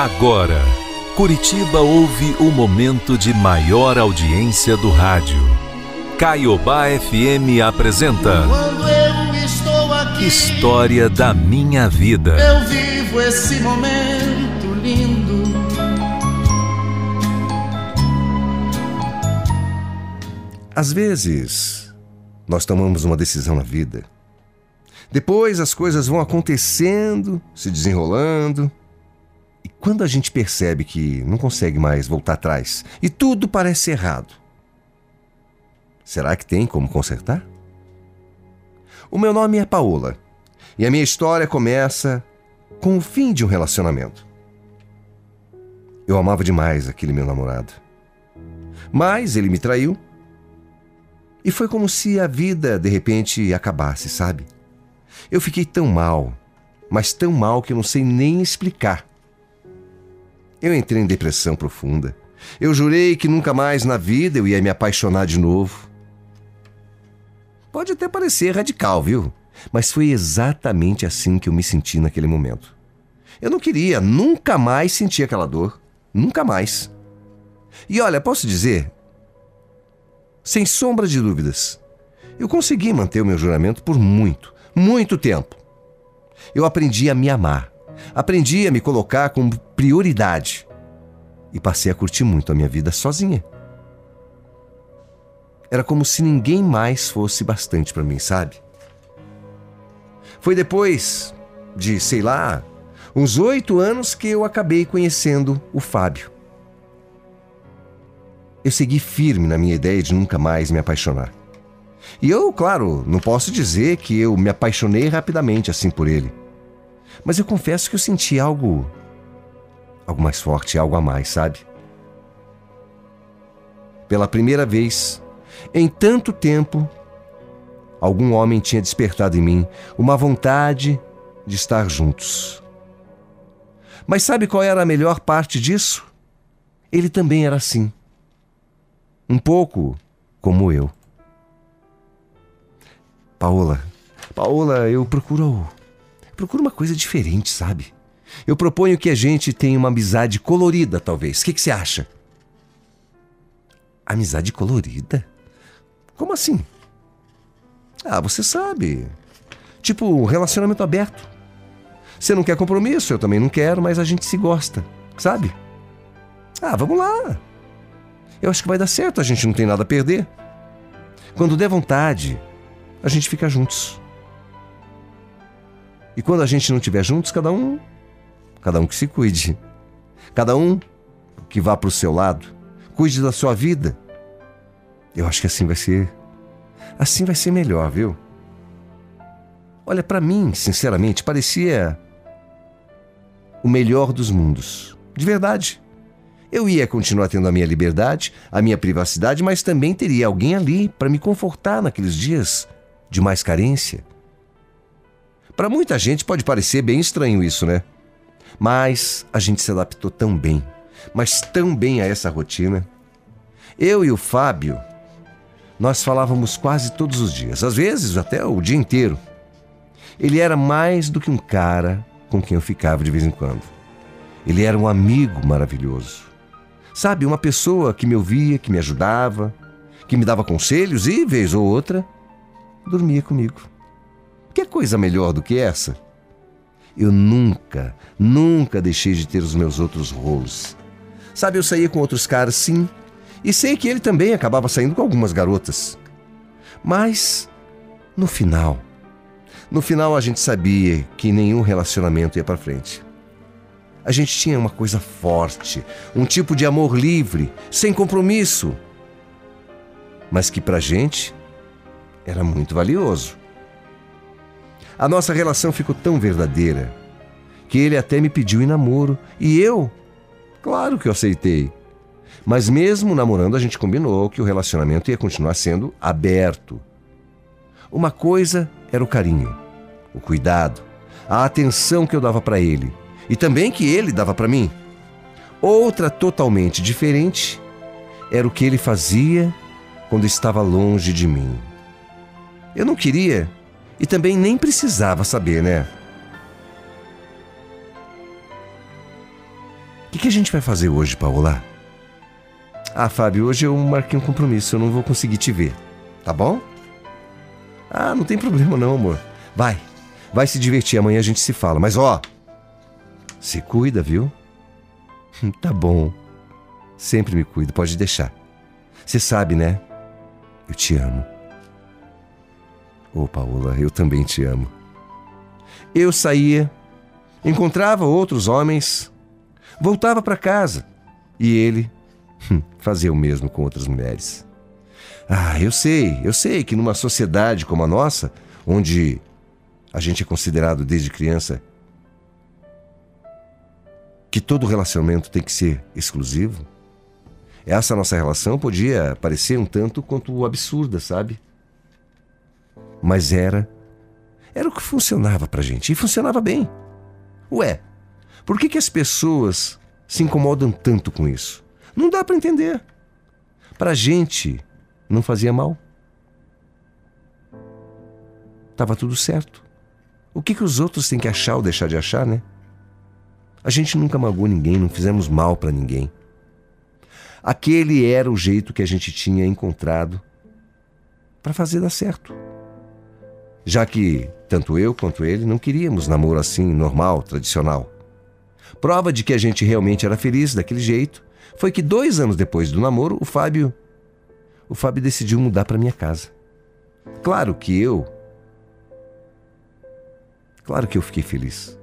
Agora, Curitiba ouve o momento de maior audiência do rádio. Caiobá FM apresenta. Quando eu estou aqui. História da minha vida. Eu vivo esse momento lindo. Às vezes, nós tomamos uma decisão na vida. Depois as coisas vão acontecendo, se desenrolando. E quando a gente percebe que não consegue mais voltar atrás e tudo parece errado, será que tem como consertar? O meu nome é Paola e a minha história começa com o fim de um relacionamento. Eu amava demais aquele meu namorado. Mas ele me traiu. E foi como se a vida de repente acabasse, sabe? Eu fiquei tão mal, mas tão mal que eu não sei nem explicar. Eu entrei em depressão profunda. Eu jurei que nunca mais na vida eu ia me apaixonar de novo. Pode até parecer radical, viu? Mas foi exatamente assim que eu me senti naquele momento. Eu não queria nunca mais sentir aquela dor. Nunca mais. E olha, posso dizer, sem sombra de dúvidas, eu consegui manter o meu juramento por muito, muito tempo. Eu aprendi a me amar. Aprendi a me colocar como prioridade. E passei a curtir muito a minha vida sozinha. Era como se ninguém mais fosse bastante para mim, sabe? Foi depois de, sei lá, uns oito anos que eu acabei conhecendo o Fábio. Eu segui firme na minha ideia de nunca mais me apaixonar. E eu, claro, não posso dizer que eu me apaixonei rapidamente assim por ele. Mas eu confesso que eu senti algo. Algo mais forte, algo a mais, sabe? Pela primeira vez, em tanto tempo, algum homem tinha despertado em mim uma vontade de estar juntos. Mas sabe qual era a melhor parte disso? Ele também era assim. Um pouco como eu. Paola, Paola, eu procuro. Procuro uma coisa diferente, sabe? Eu proponho que a gente tenha uma amizade colorida, talvez. O que, que você acha? Amizade colorida? Como assim? Ah, você sabe. Tipo, relacionamento aberto. Você não quer compromisso, eu também não quero, mas a gente se gosta, sabe? Ah, vamos lá. Eu acho que vai dar certo, a gente não tem nada a perder. Quando der vontade, a gente fica juntos. E quando a gente não estiver juntos, cada um, cada um que se cuide. Cada um que vá para o seu lado, cuide da sua vida. Eu acho que assim vai ser, assim vai ser melhor, viu? Olha, para mim, sinceramente, parecia o melhor dos mundos. De verdade. Eu ia continuar tendo a minha liberdade, a minha privacidade, mas também teria alguém ali para me confortar naqueles dias de mais carência. Para muita gente pode parecer bem estranho isso, né? Mas a gente se adaptou tão bem, mas tão bem a essa rotina. Eu e o Fábio, nós falávamos quase todos os dias, às vezes até o dia inteiro. Ele era mais do que um cara com quem eu ficava de vez em quando. Ele era um amigo maravilhoso. Sabe, uma pessoa que me ouvia, que me ajudava, que me dava conselhos e, vez ou outra, dormia comigo. Que coisa melhor do que essa? Eu nunca, nunca deixei de ter os meus outros rolos. Sabe, eu saía com outros caras, sim, e sei que ele também acabava saindo com algumas garotas. Mas, no final, no final a gente sabia que nenhum relacionamento ia para frente. A gente tinha uma coisa forte, um tipo de amor livre, sem compromisso, mas que pra gente era muito valioso. A nossa relação ficou tão verdadeira que ele até me pediu em namoro e eu, claro que eu aceitei. Mas mesmo namorando, a gente combinou que o relacionamento ia continuar sendo aberto. Uma coisa era o carinho, o cuidado, a atenção que eu dava para ele e também que ele dava para mim. Outra totalmente diferente era o que ele fazia quando estava longe de mim. Eu não queria e também nem precisava saber, né? que, que a gente vai fazer hoje, Paola? Ah, Fábio, hoje eu marquei um compromisso, eu não vou conseguir te ver. Tá bom? Ah, não tem problema não, amor. Vai, vai se divertir, amanhã a gente se fala. Mas ó, se cuida, viu? Tá bom. Sempre me cuido, pode deixar. Você sabe, né? Eu te amo. Oh, Paola, eu também te amo. Eu saía, encontrava outros homens, voltava para casa e ele hum, fazia o mesmo com outras mulheres. Ah, eu sei, eu sei que numa sociedade como a nossa, onde a gente é considerado desde criança que todo relacionamento tem que ser exclusivo, essa nossa relação podia parecer um tanto quanto absurda, sabe? Mas era era o que funcionava pra gente e funcionava bem. Ué, por que, que as pessoas se incomodam tanto com isso? Não dá para entender. Pra gente, não fazia mal. Tava tudo certo. O que, que os outros têm que achar ou deixar de achar, né? A gente nunca magoou ninguém, não fizemos mal para ninguém. Aquele era o jeito que a gente tinha encontrado para fazer dar certo já que tanto eu quanto ele não queríamos namoro assim, normal, tradicional. Prova de que a gente realmente era feliz daquele jeito foi que dois anos depois do namoro, o Fábio. O Fábio decidiu mudar para minha casa. Claro que eu. Claro que eu fiquei feliz.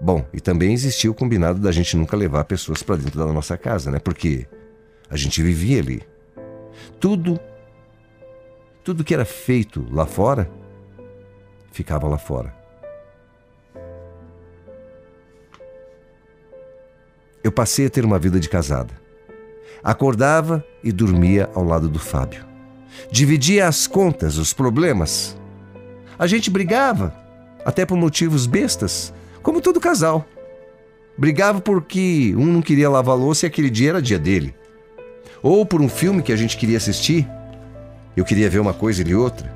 Bom, e também existia o combinado da gente nunca levar pessoas para dentro da nossa casa, né? Porque a gente vivia ali. Tudo tudo que era feito lá fora ficava lá fora. Eu passei a ter uma vida de casada. Acordava e dormia ao lado do Fábio. Dividia as contas, os problemas. A gente brigava, até por motivos bestas, como todo casal. Brigava porque um não queria lavar louça e aquele dia era dia dele. Ou por um filme que a gente queria assistir eu queria ver uma coisa e outra.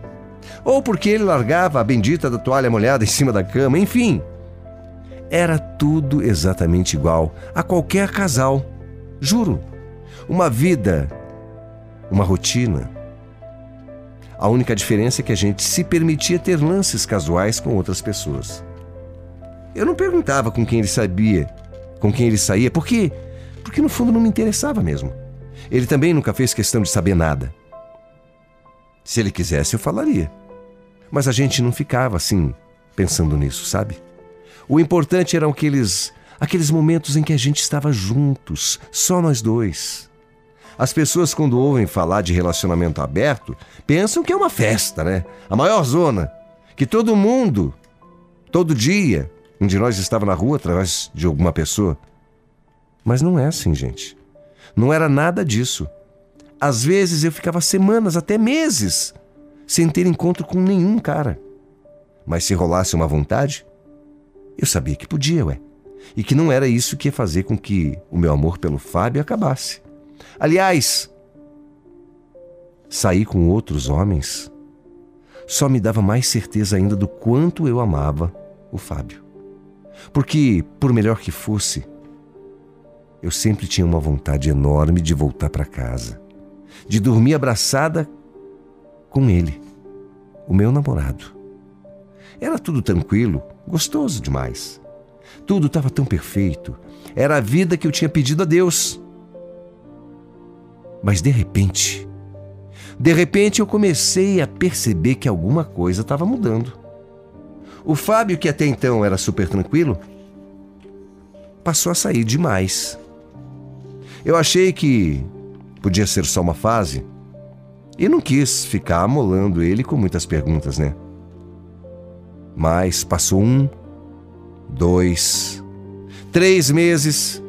Ou porque ele largava a bendita da toalha molhada em cima da cama, enfim. Era tudo exatamente igual a qualquer casal. Juro. Uma vida, uma rotina. A única diferença é que a gente se permitia ter lances casuais com outras pessoas. Eu não perguntava com quem ele sabia, com quem ele saía, porque porque no fundo não me interessava mesmo. Ele também nunca fez questão de saber nada. Se ele quisesse, eu falaria. Mas a gente não ficava assim, pensando nisso, sabe? O importante eram aqueles, aqueles momentos em que a gente estava juntos, só nós dois. As pessoas, quando ouvem falar de relacionamento aberto, pensam que é uma festa, né? A maior zona. Que todo mundo, todo dia, um de nós estava na rua através de alguma pessoa. Mas não é assim, gente. Não era nada disso. Às vezes eu ficava semanas, até meses, sem ter encontro com nenhum cara. Mas se rolasse uma vontade, eu sabia que podia, ué. E que não era isso que ia fazer com que o meu amor pelo Fábio acabasse. Aliás, sair com outros homens só me dava mais certeza ainda do quanto eu amava o Fábio. Porque, por melhor que fosse, eu sempre tinha uma vontade enorme de voltar para casa de dormir abraçada com ele, o meu namorado. Era tudo tranquilo, gostoso demais. Tudo estava tão perfeito. Era a vida que eu tinha pedido a Deus. Mas de repente, de repente eu comecei a perceber que alguma coisa estava mudando. O Fábio, que até então era super tranquilo, passou a sair demais. Eu achei que Podia ser só uma fase. E não quis ficar amolando ele com muitas perguntas, né? Mas passou um, dois, três meses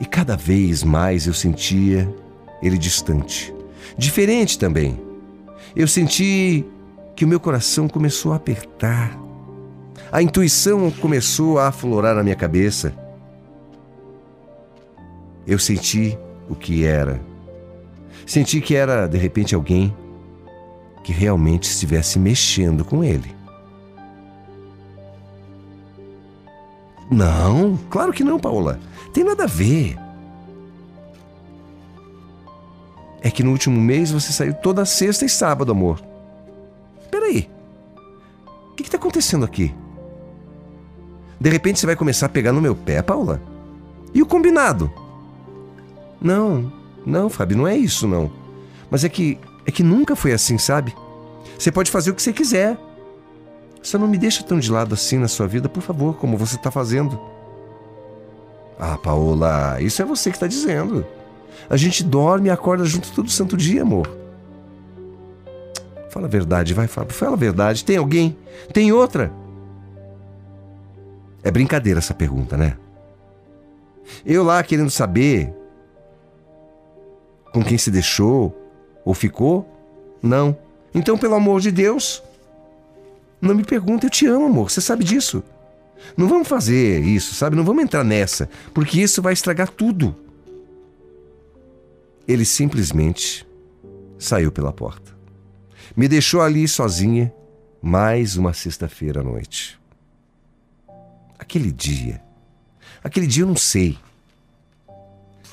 e cada vez mais eu sentia ele distante. Diferente também. Eu senti que o meu coração começou a apertar. A intuição começou a aflorar na minha cabeça. Eu senti o que era Senti que era, de repente, alguém que realmente estivesse mexendo com ele. Não, claro que não, Paola. Tem nada a ver. É que no último mês você saiu toda sexta e sábado, amor. Peraí. O que está acontecendo aqui? De repente você vai começar a pegar no meu pé, Paula? E o combinado? Não, não, Fábio, não é isso, não. Mas é que é que nunca foi assim, sabe? Você pode fazer o que você quiser. Só não me deixa tão de lado assim na sua vida, por favor, como você está fazendo. Ah, Paola, isso é você que está dizendo. A gente dorme e acorda junto todo santo dia, amor. Fala a verdade, vai, Fábio. Fala a verdade. Tem alguém? Tem outra? É brincadeira essa pergunta, né? Eu lá querendo saber com quem se deixou ou ficou? Não. Então, pelo amor de Deus, não me pergunta, eu te amo, amor. Você sabe disso. Não vamos fazer isso, sabe? Não vamos entrar nessa, porque isso vai estragar tudo. Ele simplesmente saiu pela porta. Me deixou ali sozinha mais uma sexta-feira à noite. Aquele dia, aquele dia eu não sei.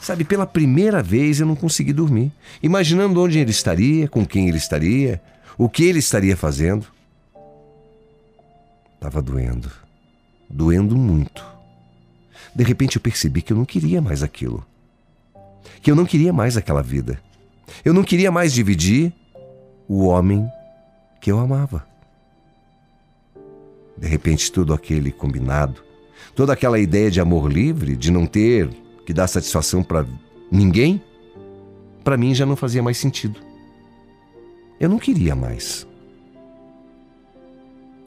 Sabe, pela primeira vez eu não consegui dormir, imaginando onde ele estaria, com quem ele estaria, o que ele estaria fazendo. Tava doendo, doendo muito. De repente eu percebi que eu não queria mais aquilo que eu não queria mais aquela vida. Eu não queria mais dividir o homem que eu amava. De repente, tudo aquele combinado, toda aquela ideia de amor livre, de não ter que dar satisfação para ninguém, para mim já não fazia mais sentido. Eu não queria mais.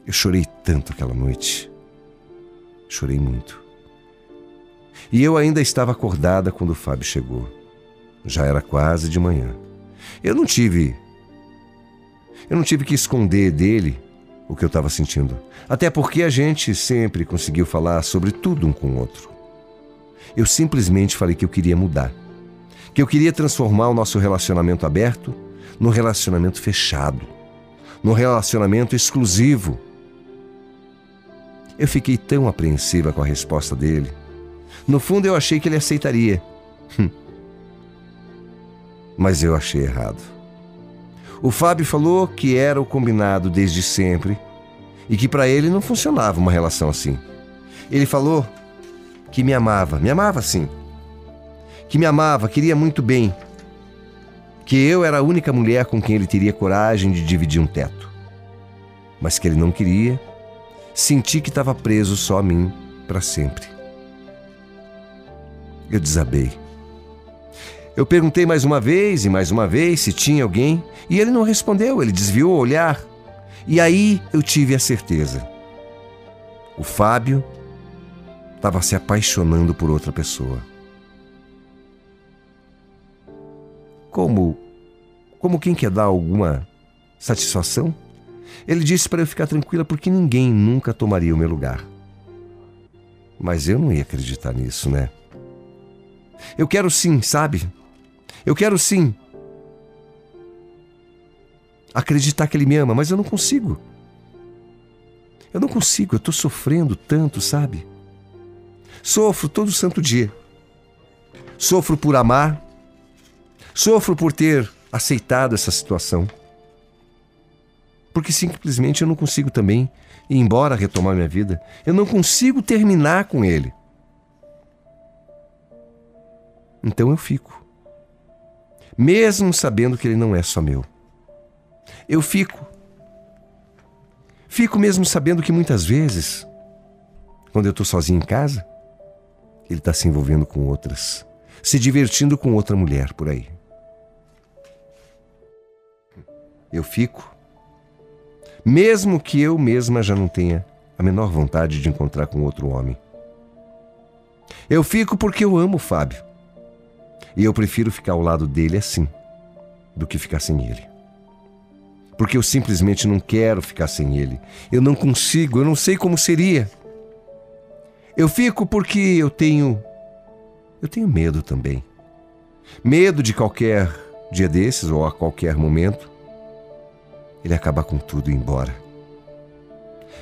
Eu chorei tanto aquela noite. Chorei muito. E eu ainda estava acordada quando o Fábio chegou. Já era quase de manhã. Eu não tive. Eu não tive que esconder dele o que eu estava sentindo. Até porque a gente sempre conseguiu falar sobre tudo um com o outro. Eu simplesmente falei que eu queria mudar. Que eu queria transformar o nosso relacionamento aberto num relacionamento fechado. Num relacionamento exclusivo. Eu fiquei tão apreensiva com a resposta dele. No fundo, eu achei que ele aceitaria. Hum mas eu achei errado. O Fábio falou que era o combinado desde sempre e que para ele não funcionava uma relação assim. Ele falou que me amava, me amava sim. Que me amava, queria muito bem. Que eu era a única mulher com quem ele teria coragem de dividir um teto. Mas que ele não queria. Senti que estava preso só a mim para sempre. Eu desabei. Eu perguntei mais uma vez e mais uma vez se tinha alguém e ele não respondeu, ele desviou o olhar. E aí eu tive a certeza. O Fábio estava se apaixonando por outra pessoa. Como como quem quer dar alguma satisfação? Ele disse para eu ficar tranquila porque ninguém nunca tomaria o meu lugar. Mas eu não ia acreditar nisso, né? Eu quero sim, sabe? Eu quero sim acreditar que Ele me ama, mas eu não consigo. Eu não consigo, eu estou sofrendo tanto, sabe? Sofro todo santo dia. Sofro por amar, sofro por ter aceitado essa situação. Porque simplesmente eu não consigo também ir embora retomar minha vida. Eu não consigo terminar com ele. Então eu fico mesmo sabendo que ele não é só meu. Eu fico. Fico mesmo sabendo que muitas vezes, quando eu estou sozinho em casa, ele está se envolvendo com outras, se divertindo com outra mulher por aí. Eu fico, mesmo que eu mesma já não tenha a menor vontade de encontrar com outro homem. Eu fico porque eu amo o Fábio. E eu prefiro ficar ao lado dele assim, do que ficar sem ele. Porque eu simplesmente não quero ficar sem ele. Eu não consigo, eu não sei como seria. Eu fico porque eu tenho. Eu tenho medo também. Medo de qualquer dia desses ou a qualquer momento ele acabar com tudo e ir embora.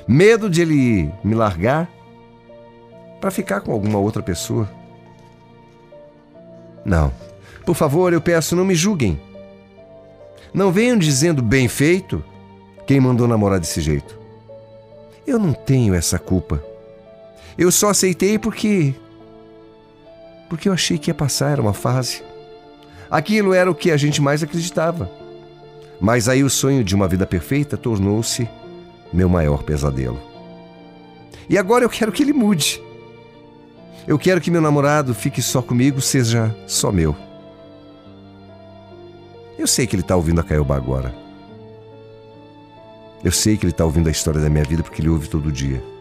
Medo de ele me largar para ficar com alguma outra pessoa. Não. Por favor, eu peço, não me julguem. Não venham dizendo bem feito quem mandou namorar desse jeito. Eu não tenho essa culpa. Eu só aceitei porque. Porque eu achei que ia passar, era uma fase. Aquilo era o que a gente mais acreditava. Mas aí o sonho de uma vida perfeita tornou-se meu maior pesadelo. E agora eu quero que ele mude. Eu quero que meu namorado fique só comigo, seja só meu. Eu sei que ele está ouvindo a Caiobá agora. Eu sei que ele está ouvindo a história da minha vida porque ele ouve todo dia.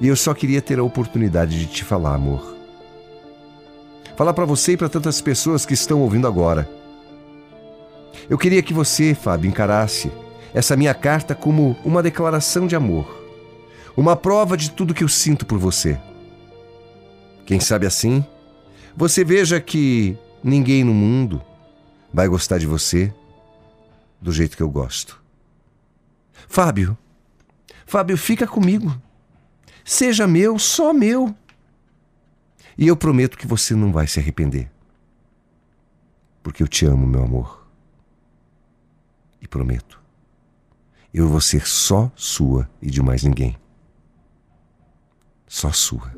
E eu só queria ter a oportunidade de te falar, amor. Falar para você e para tantas pessoas que estão ouvindo agora. Eu queria que você, Fábio, encarasse essa minha carta como uma declaração de amor, uma prova de tudo que eu sinto por você. Quem sabe assim, você veja que ninguém no mundo vai gostar de você do jeito que eu gosto. Fábio, Fábio, fica comigo. Seja meu, só meu. E eu prometo que você não vai se arrepender. Porque eu te amo, meu amor. E prometo. Eu vou ser só sua e de mais ninguém. Só sua.